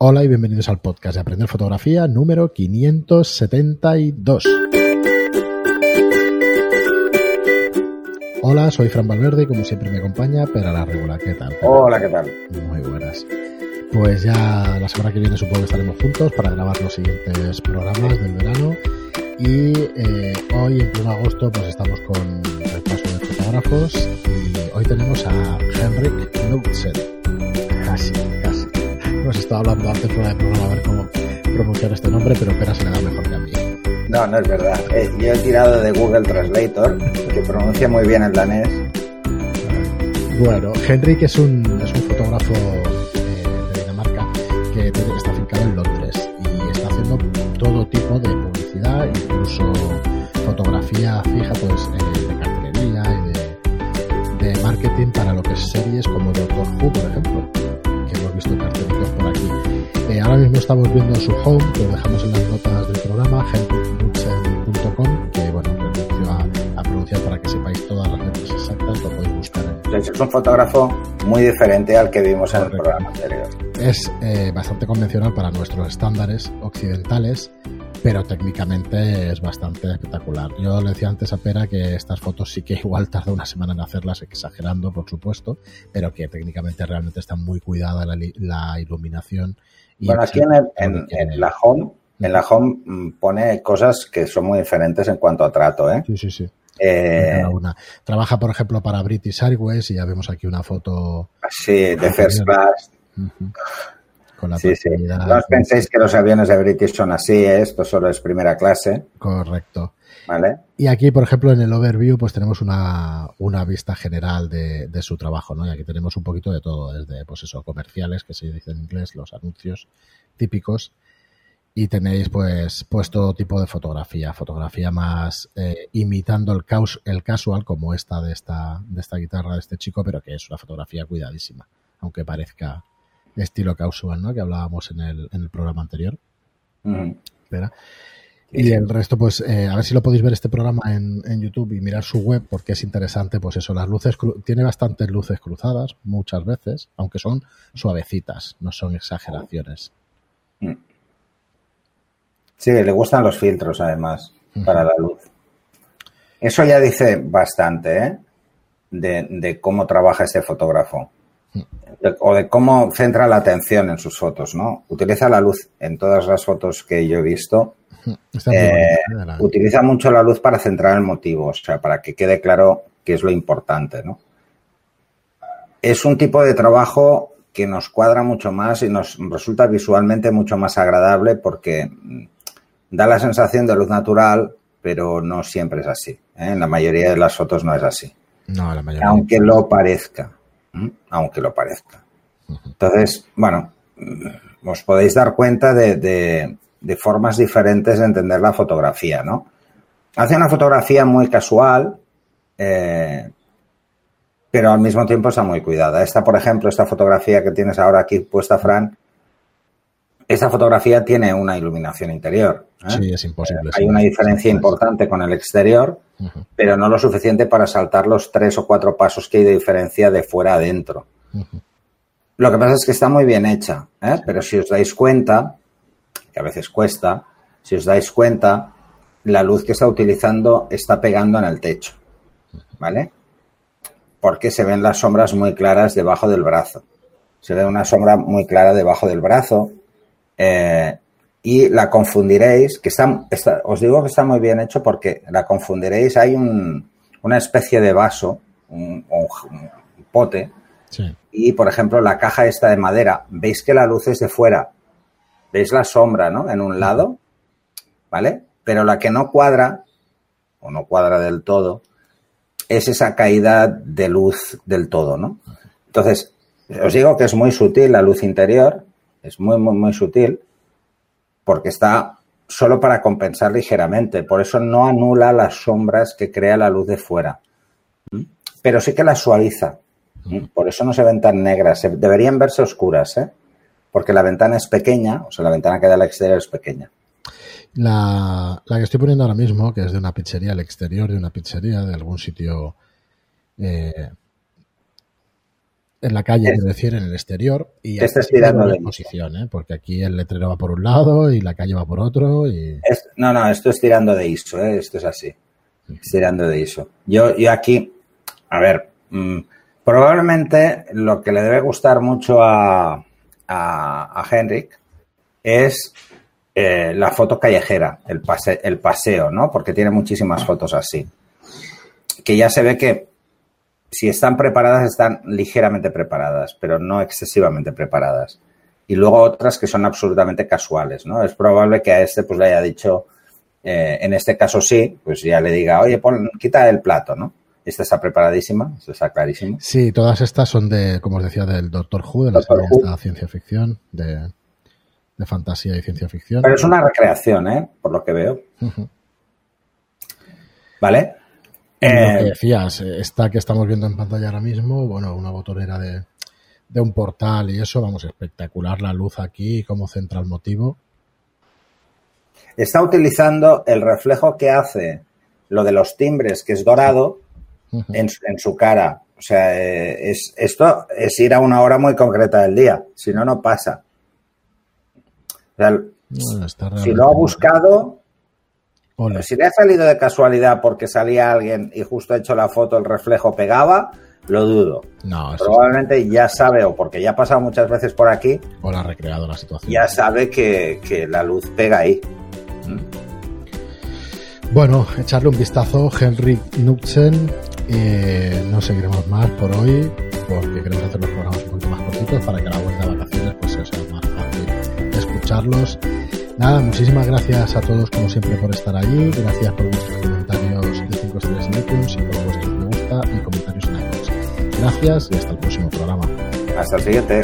Hola y bienvenidos al podcast de Aprender Fotografía número 572. Hola, soy Fran Valverde y como siempre me acompaña Pera la Regular. ¿Qué tal? Hola, ¿qué tal? Muy buenas. Pues ya la semana que viene supongo que estaremos juntos para grabar los siguientes programas del verano. Y eh, hoy, en 1 de agosto, pues estamos con el paso de fotógrafos y hoy tenemos a Henrik Knudsen. Hemos estado hablando antes fuera de programa a ver cómo pronunciar este nombre, pero Pera se le da mejor que a mí. No, no es verdad. Eh, yo he tirado de Google Translator, que pronuncia muy bien el danés. Bueno, Henrik es un, es un fotógrafo eh, de Dinamarca que tiene- está afincado en Londres y está haciendo todo tipo de publicidad, incluso estamos viendo su home, que lo dejamos en las notas del programa, henriknudsen.com, que bueno, renuncio a, a pronunciar para que sepáis todas las letras exactas, lo podéis buscar en es un fotógrafo muy diferente al que vimos en el Correcto. programa anterior. es eh, bastante convencional para nuestros estándares occidentales, pero técnicamente es bastante espectacular. Yo le decía antes a Pera que estas fotos sí que igual tarda una semana en hacerlas, exagerando por supuesto, pero que técnicamente realmente está muy cuidada la, iluminación. y- Bueno, aquí en, el- en- la home, en la home mm, pone cosas que son muy diferentes en cuanto a trato, ¿eh? Sí, sí, sí. Eh, una. Trabaja, por ejemplo, para British Airways y ya vemos aquí una foto sí, de first class. ujú, con la Sí, sí. No os penséis que los aviones de British son así, ¿eh? esto solo es primera clase, Correcto. ¿vale? Y aquí, por ejemplo, en el overview, pues tenemos una, una vista general de, de su trabajo, ¿no? Y aquí tenemos un poquito de todo, desde, pues eso, comerciales, que se dice en inglés, los anuncios típicos. Y tenéis, pues, pues todo tipo de fotografía. Fotografía más eh, imitando el, el casual, como esta de esta, de esta guitarra de este chico, pero que es una fotografía cuidadísima, aunque parezca estilo casual, ¿no? Que hablábamos en el, en el programa anterior. Espera. Y el resto, pues, eh, a ver si lo podéis ver este programa en, en YouTube y mirar su web, porque es interesante, pues eso, las luces, tiene bastantes luces cruzadas, muchas veces, aunque son suavecitas, no son exageraciones. Sí, le gustan los filtros además para la luz. Eso ya dice bastante ¿eh? de, de cómo trabaja este fotógrafo De- o de cómo centra la atención en sus fotos, ¿no? Utiliza la luz en todas las fotos que yo he visto. Eh, utiliza mucho la luz para centrar el motivo, o sea, para que quede claro qué es lo importante, ¿no? Es un tipo de trabajo que nos cuadra mucho más y nos resulta visualmente mucho más agradable porque mm, da la sensación de luz natural, pero no siempre es así. ¿eh? En la mayoría de las fotos no es así, No, la mayoría. aunque lo parezca. Aunque lo parezca. Entonces, bueno, mm, os podéis dar cuenta de, formas diferentes de entender la fotografía, ¿no? Hace una fotografía muy casual, eh, pero al mismo tiempo está muy cuidada. Esta, por ejemplo, esta fotografía que tienes ahora aquí puesta, Fran, esta fotografía tiene una iluminación interior. ¿eh? Sí, es imposible. Hay una diferencia importante con el exterior, pero no lo suficiente para saltar los tres o cuatro pasos que hay de diferencia de fuera a adentro. ujú. Lo que pasa es que está muy bien hecha, ¿eh? pero si os dais cuenta, que a veces cuesta, si os dais cuenta, la luz que está utilizando está pegando en el techo, ¿vale? Porque se ven las sombras muy claras debajo del brazo. Se ve una sombra muy clara debajo del brazo eh, y la confundiréis, que está, está- os digo que está muy bien hecho porque la confundiréis, hay un- una especie de vaso, un- un- un pote, Sí, y, por ejemplo, la caja esta de madera, veis que la luz es de fuera. ¿Veis la sombra, no? En un lado, ¿vale? Pero la que no cuadra, o no cuadra del todo, es esa caída de luz del todo, ¿no? Entonces, os digo que es muy sutil la luz interior, es muy, muy, muy sutil, porque está solo para compensar ligeramente. Por eso no anula las sombras que crea la luz de fuera. ¿Mm? Pero sí que las suaviza. ¿Mm? Por eso no se ven tan negras. Deberían verse oscuras, ¿eh? Porque la ventana es pequeña, o sea, la ventana que da al exterior es pequeña. La, la que estoy poniendo ahora mismo, que es de una pizzería, al exterior de una pizzería, de algún sitio eh, En la calle, quiero decir, en el exterior. Y Este es aquí tirando de posición, ¿eh? porque aquí el letrero va por un lado y la calle va por otro. Y... Es- no, no, esto es tirando de ISO, ¿eh? esto es así. Es tirando de ISO. Yo, yo aquí, a ver, mm, probablemente lo que le debe gustar mucho a, a, a Henrik es eh, la foto callejera, el, pase, el paseo, ¿no? Porque tiene muchísimas fotos así. Que ya se ve que si están preparadas, están ligeramente preparadas, pero no excesivamente preparadas. Y luego otras que son absolutamente casuales, ¿no? Es probable que a este pues le haya dicho, eh, en este caso sí, pues ya le diga, oye, pon, quita el plato, ¿no? Esta está preparadísima, esto está clarísimo. Sí, todas estas son de, como os decía, del Doctor Who, de la Doctor serie Who. esta ciencia ficción, de, de fantasía y ciencia ficción. Pero es una recreación, ¿eh? Por lo que veo, Ujú. ¿vale? Y lo que Eh, decías, eh, esta que estamos viendo en pantalla ahora mismo, bueno, una botonera de, de un portal y eso, vamos, espectacular la luz aquí, cómo centra el motivo. está utilizando el reflejo que hace lo de los timbres, que es dorado, en, su- en su cara. O sea, eh, es, esto es ir a una hora muy concreta del día. Si no, no pasa. O sea, Bueno, está si lo ha buscado, Ole. si le ha salido de casualidad porque salía alguien y justo ha hecho la foto, el reflejo pegaba, lo dudo. No, Probablemente ya sabe, o porque ya ha pasado muchas veces por aquí, o la ha recreado la situación. ya sabe que, que la luz pega ahí. Bueno, echarle un vistazo, Henrik Knudsen. Eh, no seguiremos más por hoy, porque queremos hacer los programas un poquito más cortitos para que a la vuelta de vacaciones pues sea más fácil escucharlos. Nada, muchísimas gracias a todos como siempre por estar allí, gracias por vuestros comentarios de 5 estrellas en iTunes y por vuestros me gusta y comentarios en iTunes. Gracias y hasta el próximo programa. Hasta el siguiente.